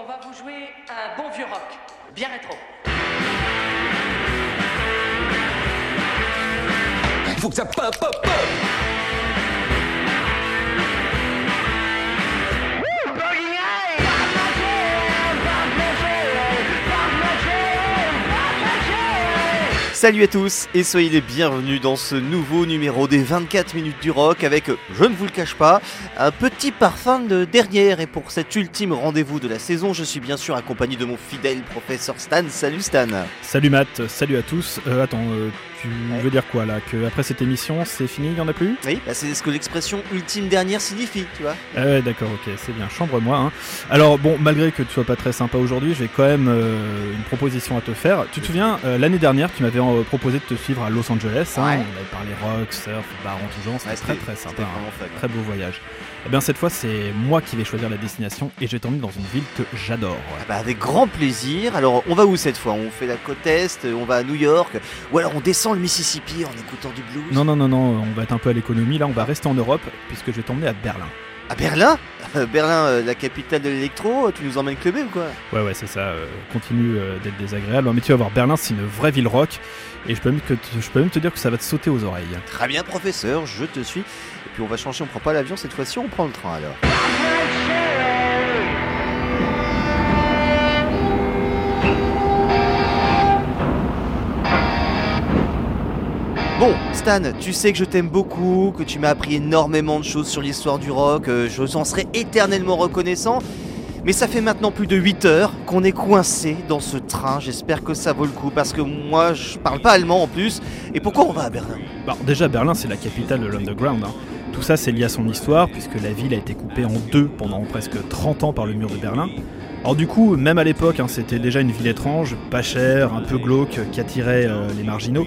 On va vous jouer un bon vieux rock, bien rétro. Faut que ça pop, pop, pop Salut à tous et soyez les bienvenus dans ce nouveau numéro des 24 minutes du rock avec, je ne vous le cache pas, un petit parfum de dernière et pour cet ultime rendez-vous de la saison, je suis bien sûr accompagné de mon fidèle professeur Stan. Salut Stan Salut Matt, salut à tous. Euh, attends, euh, tu veux dire quoi là Que après cette émission, c'est fini, il n'y en a plus Oui, bah, c'est ce que l'expression ultime dernière signifie, tu vois. Ah ouais, d'accord, ok, c'est bien, chambre-moi. hein. Alors bon, malgré que tu sois pas très sympa aujourd'hui, j'ai quand même euh, une proposition à te faire. Tu te souviens, euh, l'année dernière, tu m'avais euh, proposé de te suivre à Los Angeles. hein, Ouais. on avait parlé rock, surf, bar en tout genre, c'était Ouais, très très sympa. hein. fun. Très beau voyage. Et bien cette fois, c'est moi qui vais choisir la destination et je vais t'emmener dans une ville que j'adore. Ah bah, avec grand plaisir. Alors, on va où cette fois? On fait la côte Est, on va à New York, ou alors on descend le Mississippi en écoutant du blues Non, non, non, non, on va être un peu à l'économie. Là, on va rester en Europe puisque je vais t'emmener à Berlin. À Berlin? Euh, Berlin, euh, la capitale de l'électro, tu nous emmènes clubber ou quoi Ouais, ouais, c'est ça. euh, continue euh, d'être désagréable. Mais tu vas voir, Berlin, c'est une vraie ville rock. Et je peux, même que je peux même te dire que ça va te sauter aux oreilles. Très bien, professeur, je te suis. Et puis on va changer, on prend pas l'avion cette fois-ci, on prend le train alors. Bon, Stan, tu sais que je t'aime beaucoup, que tu m'as appris énormément de choses sur l'histoire du rock, euh, je t'en serai éternellement reconnaissant. Mais ça fait maintenant plus de 8 heures qu'on est coincé dans ce train, j'espère que ça vaut le coup, parce que moi je parle pas allemand en plus. Et pourquoi on va à Berlin? Bon, déjà, Berlin, c'est la capitale de l'underground. hein. Tout ça, c'est lié à son histoire, puisque la ville a été coupée en deux pendant presque 30 ans par le mur de Berlin. Alors du coup, même à l'époque, hein, c'était déjà une ville étrange, pas chère, un peu glauque, qui attirait euh, les marginaux.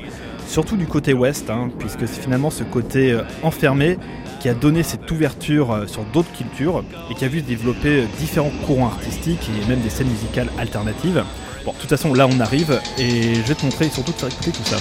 Surtout du côté ouest, hein, puisque c'est finalement ce côté euh, enfermé qui a donné cette ouverture euh, sur d'autres cultures et qui a vu se développer euh, différents courants artistiques et même des scènes musicales alternatives. Bon, de toute façon, là on arrive et je vais te montrer surtout te faire écouter tout ça.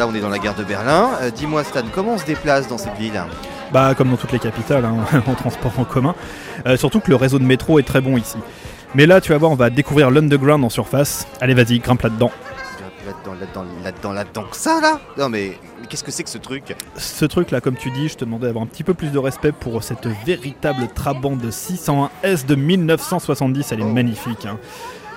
Là on est dans la gare de Berlin. Euh, Dis-moi Stan, comment on se déplace dans cette ville Bah, comme dans toutes les capitales, hein, en transport en commun. Euh, surtout que le réseau de métro est très bon ici. Mais là, tu vas voir, on va découvrir l'underground en surface. Allez, vas-y, grimpe là-dedans. Là-dedans, là-dedans, là-dedans, là-dedans, que ça là Non mais mais qu'est-ce que c'est que ce truc Ce truc-là, comme tu dis, je te demandais d'avoir un petit peu plus de respect pour cette véritable Trabant de 601S de 1970. Elle est Oh. magnifique, hein,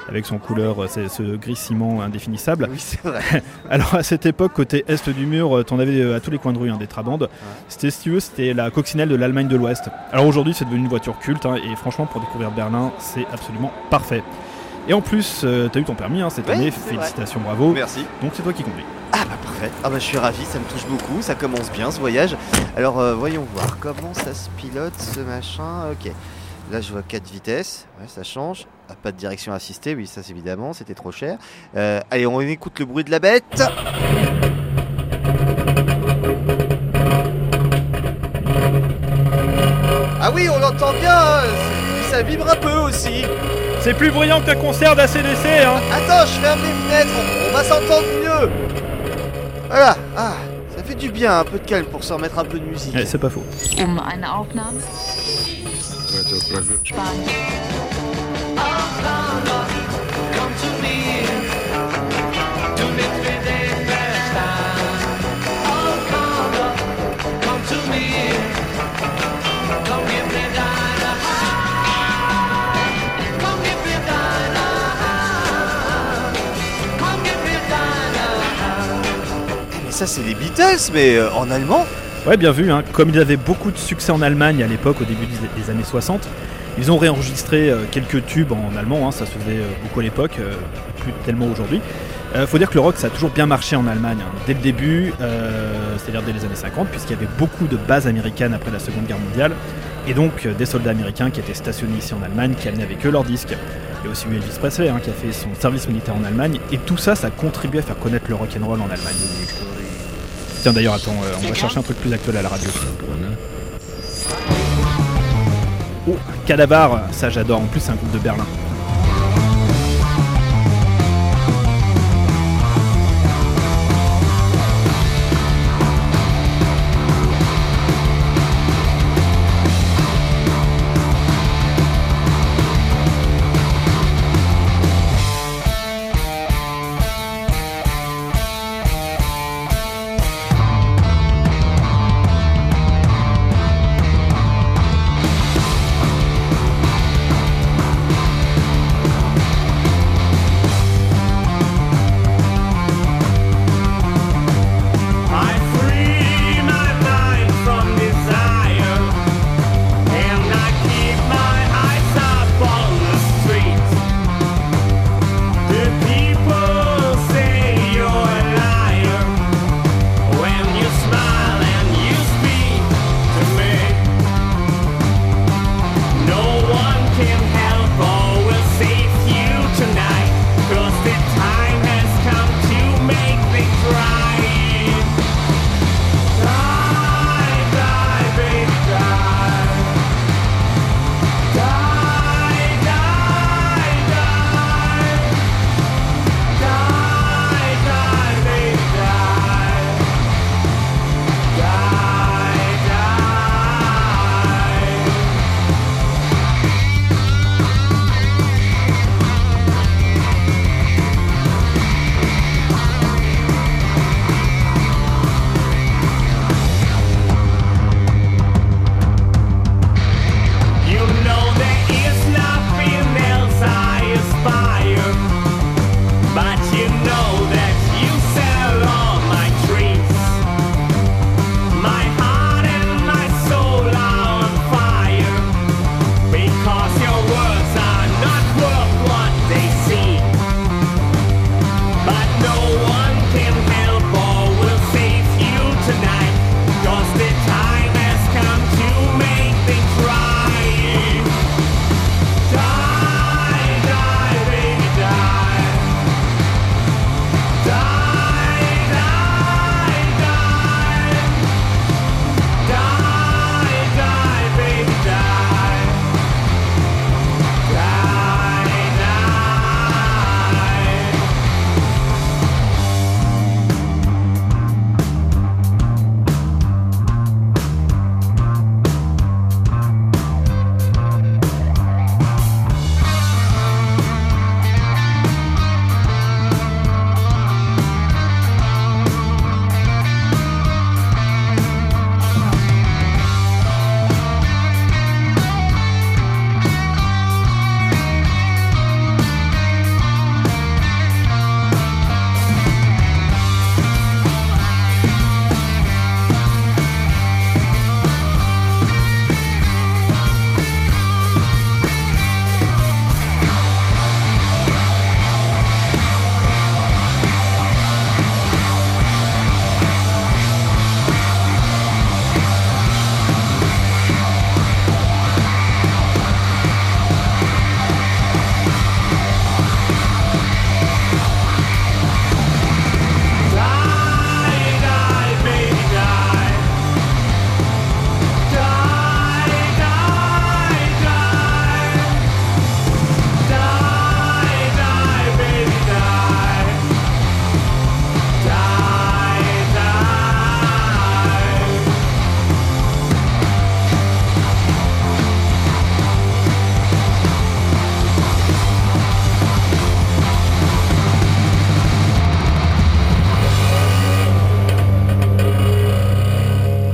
avec son couleur, euh, ce gris ciment indéfinissable. Oui c'est vrai. Alors à cette époque, côté est du mur, euh, t'en avais euh, à tous les coins de rue hein, des Trabandes. C'était, si tu veux, c'était la coccinelle de l'Allemagne de l'Ouest. Alors aujourd'hui, c'est devenu une voiture culte, hein, et franchement, pour découvrir Berlin, c'est absolument parfait. Et en plus, euh, t'as eu ton permis hein, cette année, félicitations, bravo. Merci. Donc c'est toi qui conduis. Ah bah parfait. Ah bah je suis ravi, ça me touche beaucoup, ça commence bien ce voyage. Alors euh, voyons voir comment ça se pilote ce machin. Ok. Là je vois 4 vitesses, ouais ça change. Ah, pas de direction assistée, oui ça c'est évidemment, c'était trop cher. Euh, allez on écoute le bruit de la bête. Ah oui on l'entend bien, hein. ça vibre un peu aussi. C'est plus bruyant qu'un concert d'ACDC, hein Attends, je ferme les fenêtres, on, on va s'entendre mieux. Voilà, ah, ça fait du bien, un peu de calme pour se remettre un peu de musique. Eh, C'est pas faux. Um ça, c'est les Beatles, mais euh, en allemand Ouais, bien vu, hein. comme ils avaient beaucoup de succès en Allemagne à l'époque, au début des, années 60, ils ont réenregistré euh, quelques tubes en allemand, hein, ça se faisait euh, beaucoup à l'époque, euh, plus tellement aujourd'hui. Faut dire que le rock ça a toujours bien marché en Allemagne, hein. dès le début, c'est-à-dire dès les années 50, puisqu'il y avait beaucoup de bases américaines après la Seconde Guerre mondiale, et donc des soldats américains qui étaient stationnés ici en Allemagne, qui amenaient avec eux leurs disques. Il y a aussi eu Elvis Presley qui a fait son service militaire en Allemagne, et tout ça, ça a contribué à faire connaître le rock'n'roll en Allemagne. Tiens d'ailleurs, attends, euh, on va chercher un truc plus actuel à la radio. Oh, Calabar, ça j'adore, en plus c'est un groupe de Berlin.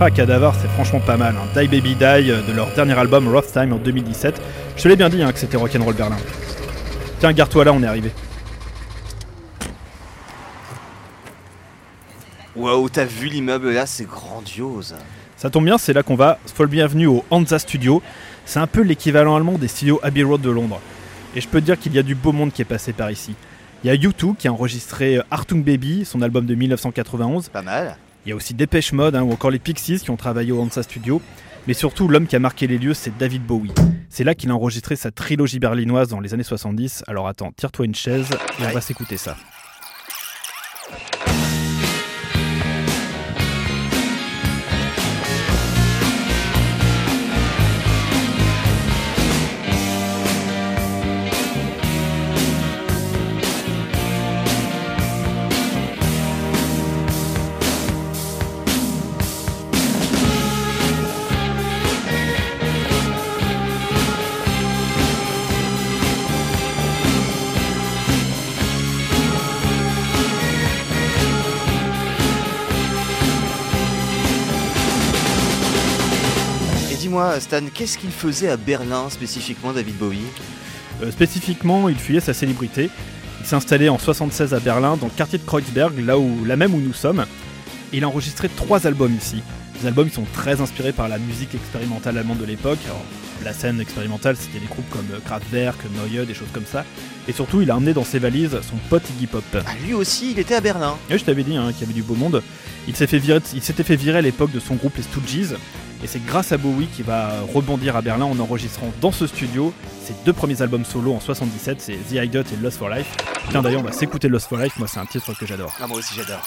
Ah, Cadavar, c'est franchement pas mal. hein. Die Baby Die euh, de leur dernier album Rough Time en 2017. Je te l'ai bien dit hein, que c'était Rock'n'Roll Berlin. Tiens, garde-toi là, on est arrivé. Waouh, t'as vu l'immeuble là, c'est grandiose. Ça tombe bien, c'est là qu'on va. Folle bienvenue au Hansa Studio. C'est un peu l'équivalent allemand des studios Abbey Road de Londres. Et je peux te dire qu'il y a du beau monde qui est passé par ici. Il y a U2 qui a enregistré euh, Artung Baby, son album de 1991. Pas mal. Il y a aussi Dépêche Mode hein, ou encore les Pixies qui ont travaillé au Hansa Studio. Mais surtout, l'homme qui a marqué les lieux, c'est David Bowie. C'est là qu'il a enregistré sa trilogie berlinoise dans les années 70. Alors attends, tire-toi une chaise et on va s'écouter ça. Dis-moi, Stan, qu'est-ce qu'il faisait à Berlin spécifiquement, David Bowie Euh, spécifiquement, il fuyait sa célébrité. Il s'est installé en 76 à Berlin, dans le quartier de Kreuzberg, là, où, là même où nous sommes. Et il a enregistré trois albums ici. Les albums sont très inspirés par la musique expérimentale allemande de l'époque. La scène expérimentale, c'était des groupes comme euh, Kraftwerk, Neue, des choses comme ça. Et surtout, il a emmené dans ses valises son pote Iggy Pop. Ah, Lui aussi, il était à Berlin. Et je t'avais dit hein, qu'il y avait du beau monde. Il s'était fait virer à l'époque de son groupe les Stooges. Et c'est grâce à Bowie qu'il va rebondir à Berlin en enregistrant dans ce studio ses deux premiers albums solo en 77, c'est The Idiot et Lost for Life. Tiens d'ailleurs on va s'écouter Lost for Life, moi c'est un titre que j'adore. Ah, moi aussi, j'adore.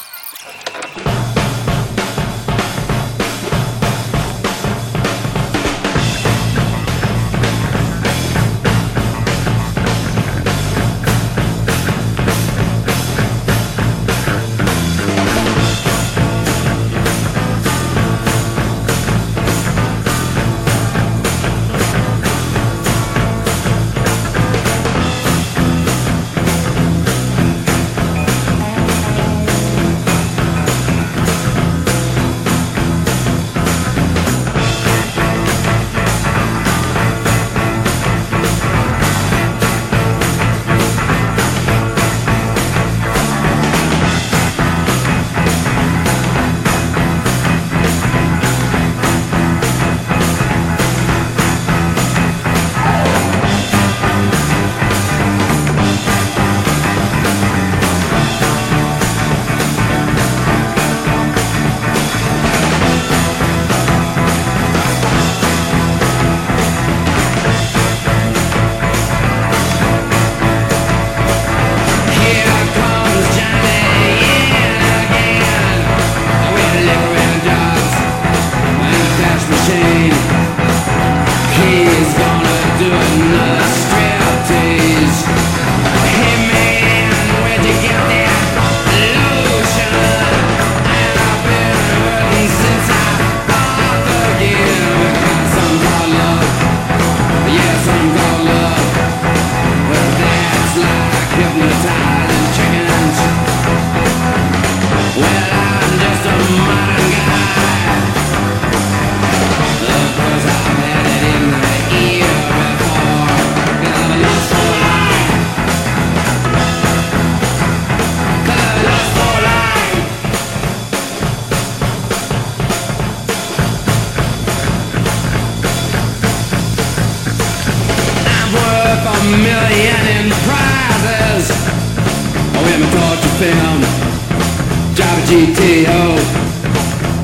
Drive a GTO,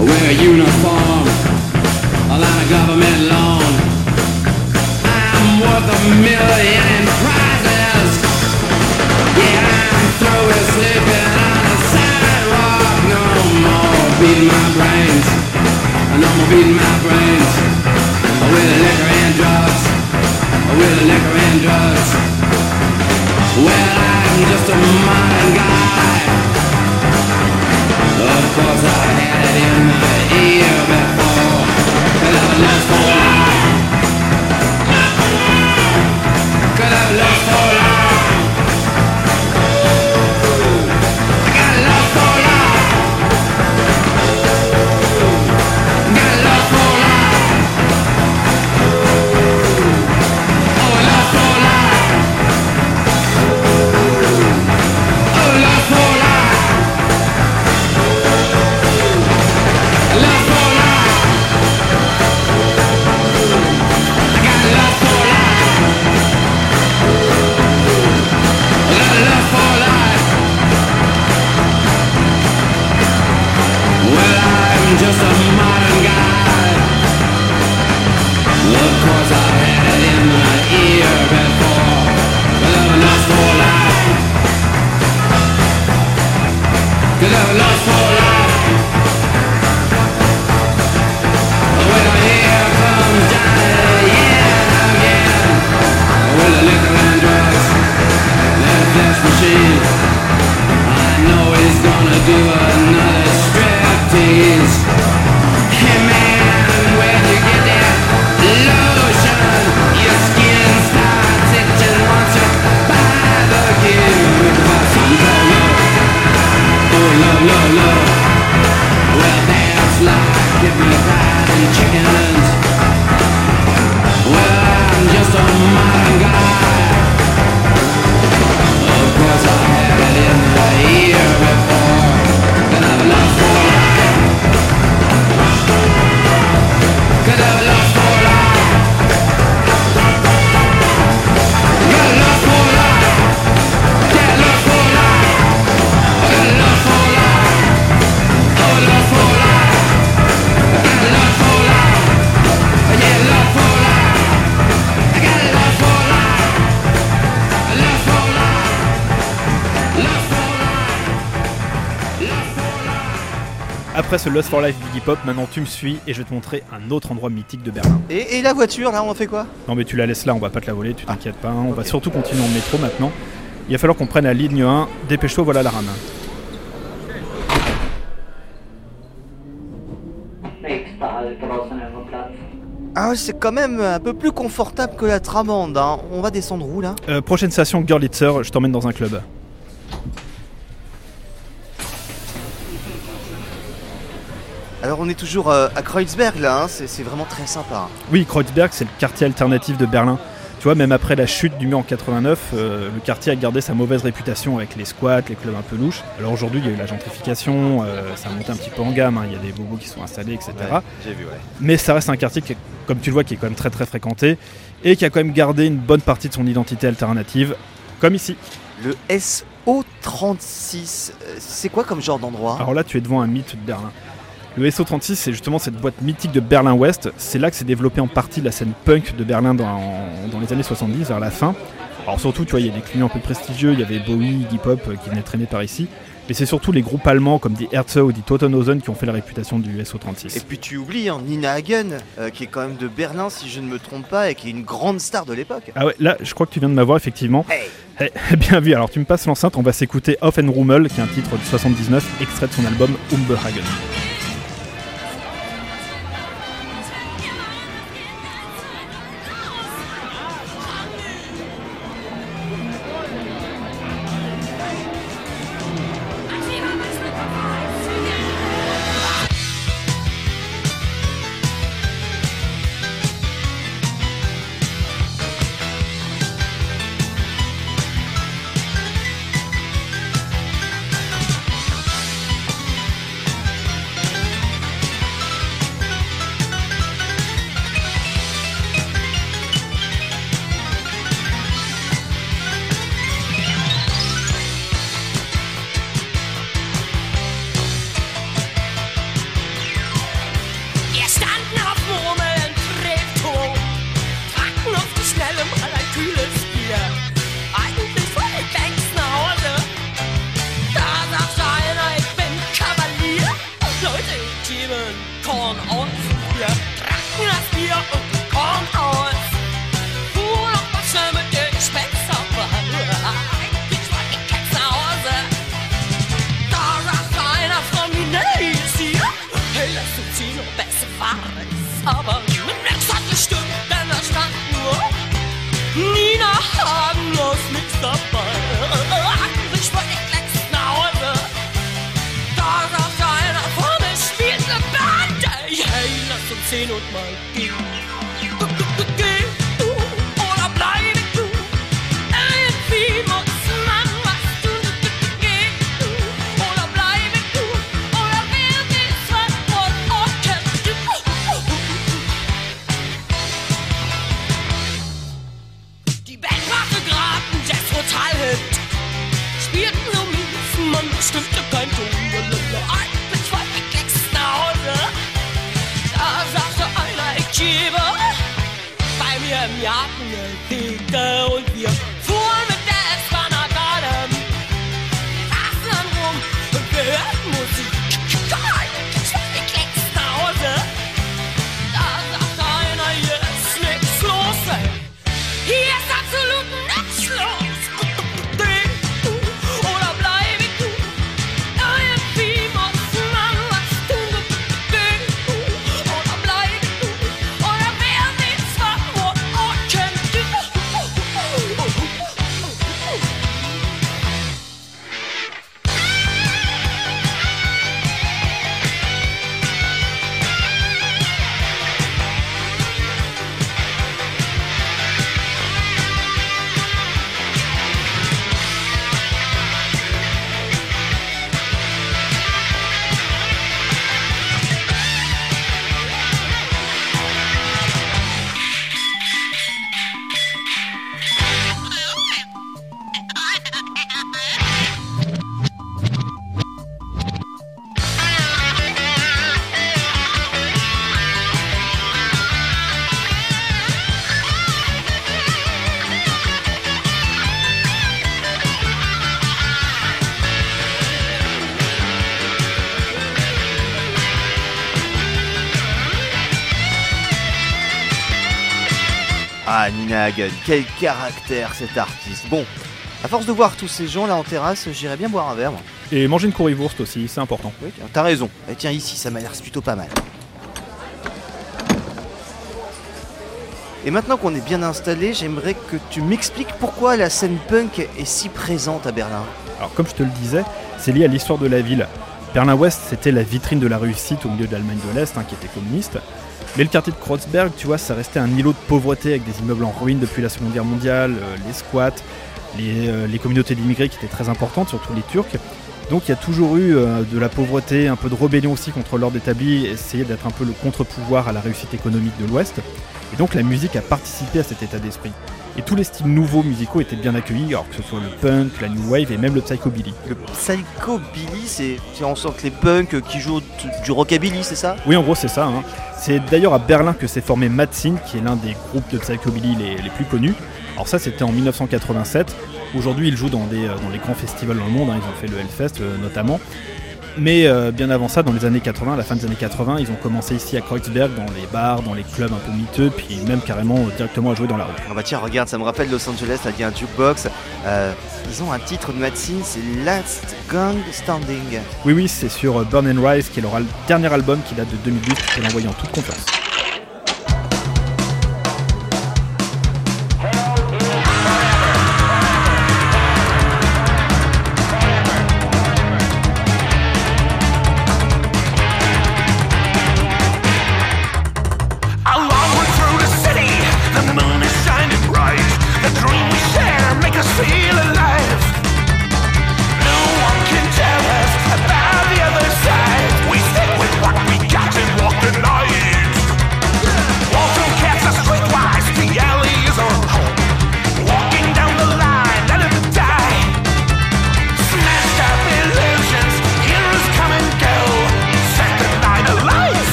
wear a uniform, a line of government loan. I'm worth a million in prizes. Yeah, I'm through with sleeping on the sidewalk. No more beating my brains. No more beating my brains. With liquor and drugs. With liquor and drugs. Well, I'm just a modern Of course, I had it in my ear before. Could have lost for après ce Lost for Life Biggie Pop, maintenant tu me suis et je vais te montrer un autre endroit mythique de Berlin. Et, et la voiture, là, on en fait quoi? Non mais tu la laisses là, on va pas te la voler, tu t'inquiètes pas. hein. On va surtout continuer en métro maintenant. Il va falloir qu'on prenne la ligne 1. Dépêche-toi, voilà la rame. Ah, c'est quand même un peu plus confortable que la tramande. Hein. On va descendre où là? Euh, prochaine station, Görlitzer, je t'emmène dans un club. Alors, on est toujours euh, à Kreuzberg là. hein. C'est vraiment très sympa. Oui, Kreuzberg, c'est le quartier alternatif de Berlin. Tu vois, même après la chute du mur en 89, euh, le quartier a gardé sa mauvaise réputation avec les squats, les clubs un peu louches. Alors aujourd'hui, il y a eu la gentrification, euh, ça a monté un petit peu en gamme, hein. il y a des bobos qui sont installés, etc. J'ai vu, ouais. Mais ça reste un quartier qui, comme tu le vois, qui est quand même très très fréquenté et qui a quand même gardé une bonne partie de son identité alternative, comme ici. Le SO36, euh, c'est quoi comme genre d'endroit? Alors là, tu es devant un mythe de Berlin. Le SO36, c'est justement cette boîte mythique de Berlin-Ouest. C'est là que s'est développée en partie la scène punk de Berlin dans, dans les années 70, vers la fin. Alors surtout, tu vois, il y a des clients un peu prestigieux, il y avait Bowie, Iggy Pop euh, qui venaient traîner par ici. Mais c'est surtout les groupes allemands comme Die Ärzte ou Die Totenhausen qui ont fait la réputation du SO36. Et puis tu oublies hein, Nina Hagen, euh, qui est quand même de Berlin si je ne me trompe pas, et qui est une grande star de l'époque. Ah ouais, là, je crois que tu viens de m'avoir effectivement. Hey Eh, bien vu, alors tu me passes l'enceinte, on va s'écouter Off and Rummel, qui est un titre de 79, extrait de son album Umbehagen. Quel caractère cet artiste. Bon, à force de voir tous ces gens là en terrasse, j'irais bien boire un verre. moi. Et manger une currywurst aussi, c'est important. Oui, tiens, t'as raison. Eh, tiens, ici, ça m'a l'air plutôt pas mal. Et maintenant qu'on est bien installé, j'aimerais que tu m'expliques pourquoi la scène punk est si présente à Berlin. Alors comme je te le disais, c'est lié à l'histoire de la ville. Berlin-Ouest, c'était la vitrine de la réussite au milieu de l'Allemagne de l'Est, hein, qui était communiste. Mais le quartier de Kreuzberg, tu vois, ça restait un îlot de pauvreté avec des immeubles en ruine depuis la Seconde Guerre mondiale, euh, les squats, les, euh, les communautés d'immigrés qui étaient très importantes, surtout les Turcs. Donc il y a toujours eu euh, de la pauvreté, un peu de rébellion aussi contre l'ordre établi, essayer d'être un peu le contre-pouvoir à la réussite économique de l'Ouest. Et donc la musique a participé à cet état d'esprit. Et tous les styles nouveaux musicaux étaient bien accueillis, alors que ce soit le punk, la new wave et même le psychobilly. Le psychobilly, c'est en sorte les punks qui jouent du rockabilly, c'est ça? Oui, en gros, c'est ça. hein. C'est d'ailleurs à Berlin que s'est formé Matzin, qui est l'un des groupes de psychobilly les, les plus connus. Alors ça, c'était en 1987. Aujourd'hui, ils jouent dans, des, euh, les grands festivals dans le monde. hein. Ils ont fait le Hellfest euh, notamment. Mais euh, bien avant ça, dans les années 80, à la fin des années 80, ils ont commencé ici à Kreuzberg, dans les bars, dans les clubs un peu miteux, puis même carrément euh, directement à jouer dans la rue. Ah bah tiens, regarde, ça me rappelle Los Angeles, là, il y a un jukebox. Euh, ils ont un titre de Matzin, c'est Last Gang Standing. Oui, oui, c'est sur euh, Burn and Rise, qui est leur al- dernier album qui date de 2008, je peux l'envoyer en toute confiance.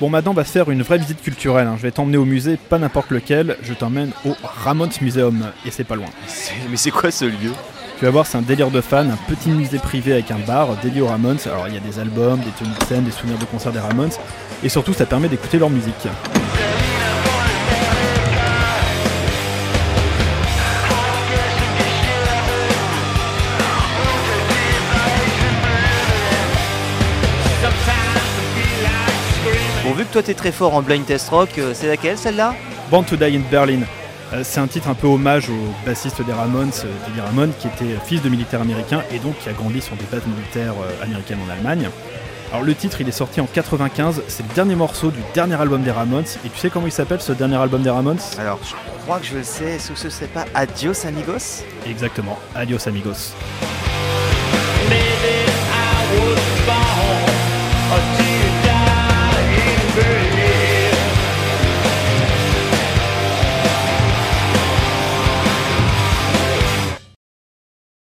Bon, maintenant, on va se faire une vraie visite culturelle. hein. Je vais t'emmener au musée, pas n'importe lequel. Je t'emmène au Ramones Museum, et c'est pas loin. Mais c'est quoi ce lieu? Tu vas voir, c'est un délire de fans, un petit musée privé avec un bar dédié aux Ramones. Alors, il y a des albums, des tenues de scène, des souvenirs de concerts des Ramones, et surtout, ça permet d'écouter leur musique. toi tu es très fort en blind test rock, euh, c'est laquelle celle-là Born to Die in Berlin. Euh, c'est un titre un peu hommage au bassiste des Ramones, euh, Teddy Ramone, qui était fils de militaire américain et donc qui a grandi sur des bases militaires américaines en Allemagne. Alors le titre, il est sorti en 95, c'est le dernier morceau du dernier album des Ramones. Et tu sais comment il s'appelle ce dernier album des Ramones? Alors je crois que je le sais, est-ce que ce serait pas Adios Amigos? Exactement, Adios Amigos.